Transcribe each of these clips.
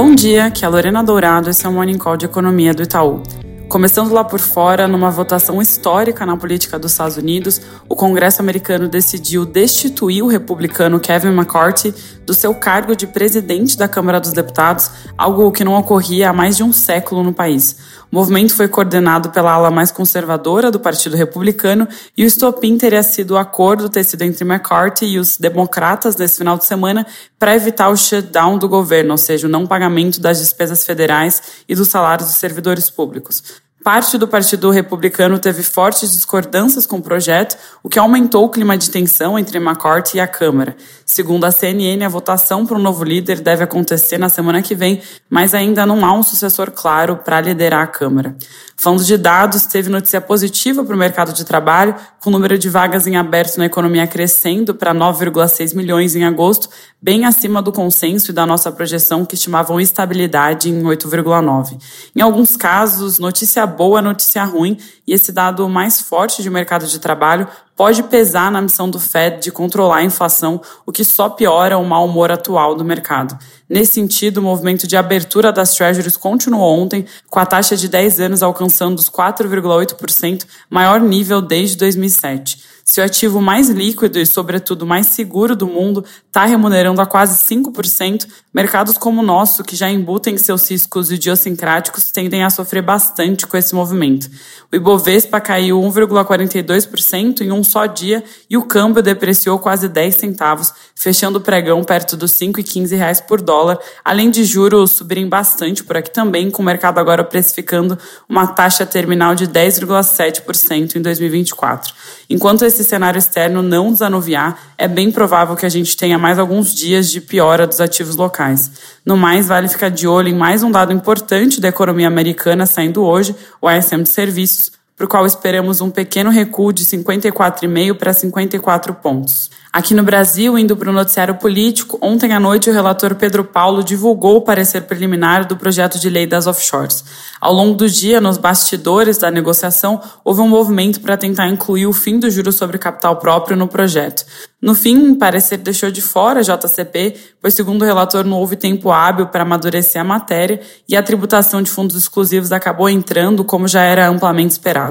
Bom dia, que é a Lorena Dourado, esse é o Morning Call de Economia do Itaú. Começando lá por fora, numa votação histórica na política dos Estados Unidos, o Congresso americano decidiu destituir o republicano Kevin McCarthy do seu cargo de presidente da Câmara dos Deputados, algo que não ocorria há mais de um século no país. O movimento foi coordenado pela ala mais conservadora do Partido Republicano e o estopim teria sido o acordo tecido entre McCarthy e os democratas nesse final de semana para evitar o shutdown do governo, ou seja, o não pagamento das despesas federais e dos salários dos servidores públicos. Parte do Partido Republicano teve fortes discordâncias com o projeto, o que aumentou o clima de tensão entre McCarthy e a Câmara. Segundo a CNN, a votação para o novo líder deve acontecer na semana que vem, mas ainda não há um sucessor claro para liderar a Câmara. Falando de dados, teve notícia positiva para o mercado de trabalho, com o número de vagas em aberto na economia crescendo para 9,6 milhões em agosto, bem acima do consenso e da nossa projeção que estimavam estabilidade em 8,9. Em alguns casos, notícia boa, notícia ruim, e esse dado mais forte de mercado de trabalho pode pesar na missão do Fed de controlar a inflação, o que só piora o mau humor atual do mercado. Nesse sentido, o movimento de abertura das Treasuries continuou ontem, com a taxa de 10 anos alcançando os 4,8%, maior nível desde 2007. Se o ativo mais líquido e, sobretudo, mais seguro do mundo está remunerando a quase 5%, mercados como o nosso, que já embutem seus riscos idiosincráticos, tendem a sofrer bastante com esse movimento. O Ibovespa caiu 1,42% em um só dia e o câmbio depreciou quase 10 centavos, fechando o pregão perto dos 5,15 reais por dólar, além de juros subirem bastante por aqui também, com o mercado agora precificando uma taxa terminal de 10,7% em 2024. Enquanto esse cenário externo não desanuviar, é bem provável que a gente tenha mais alguns dias de piora dos ativos locais. No mais, vale ficar de olho em mais um dado importante da economia americana saindo hoje, o ISM de serviços, para o qual esperamos um pequeno recuo de 54,5 para 54 pontos. Aqui no Brasil, indo para o noticiário político, ontem à noite o relator Pedro Paulo divulgou o parecer preliminar do projeto de lei das offshores. Ao longo do dia, nos bastidores da negociação, houve um movimento para tentar incluir o fim do juro sobre capital próprio no projeto. No fim, o parecer deixou de fora a JCP, pois, segundo o relator, não houve tempo hábil para amadurecer a matéria e a tributação de fundos exclusivos acabou entrando como já era amplamente esperado.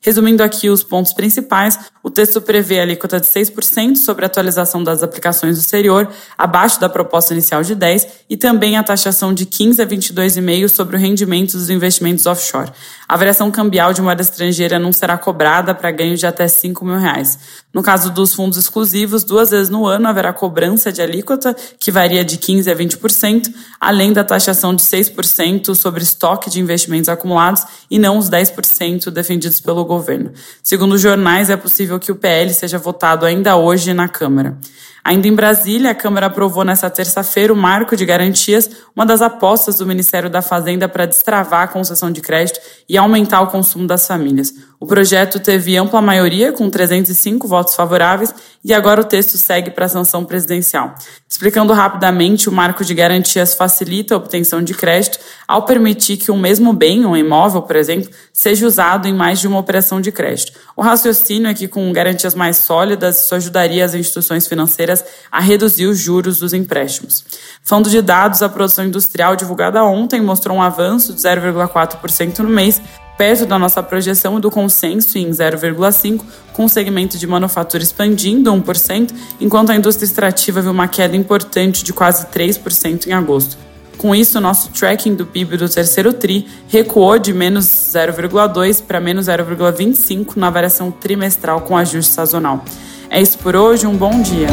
Resumindo aqui os pontos principais, o texto prevê a alíquota de 6% sobre a atualização das aplicações do exterior, abaixo da proposta inicial de 10%, e também a taxação de 15% a 22,5% sobre o rendimento dos investimentos offshore. A variação cambial de moeda estrangeira não será cobrada para ganhos de até 5 mil reais. No caso dos fundos exclusivos, duas vezes no ano haverá cobrança de alíquota, que varia de 15% a 20%, além da taxação de 6% sobre estoque de investimentos acumulados e não os 10% defendidos pelo governo. Segundo os jornais, é possível que o PL seja votado ainda hoje na Câmara. Ainda em Brasília, a Câmara aprovou nesta terça-feira o marco de garantias, uma das apostas do Ministério da Fazenda para destravar a concessão de crédito e aumentar o consumo das famílias. O projeto teve ampla maioria, com 305 votos favoráveis, e agora o texto segue para a sanção presidencial. Explicando rapidamente, o marco de garantias facilita a obtenção de crédito ao permitir que um mesmo bem, um imóvel, por exemplo, seja usado em mais de uma operação de crédito. O raciocínio é que, com garantias mais sólidas, isso ajudaria as instituições financeiras a reduzir os juros dos empréstimos. Falando de dados, a produção industrial divulgada ontem mostrou um avanço de 0,4% no mês, perto da nossa projeção e do consenso em 0,5%, com o segmento de manufatura expandindo 1%, enquanto a indústria extrativa viu uma queda importante de quase 3% em agosto. Com isso, nosso tracking do PIB do terceiro TRI recuou de menos 0,2 para menos 0,25 na variação trimestral com ajuste sazonal. É isso por hoje, um bom dia.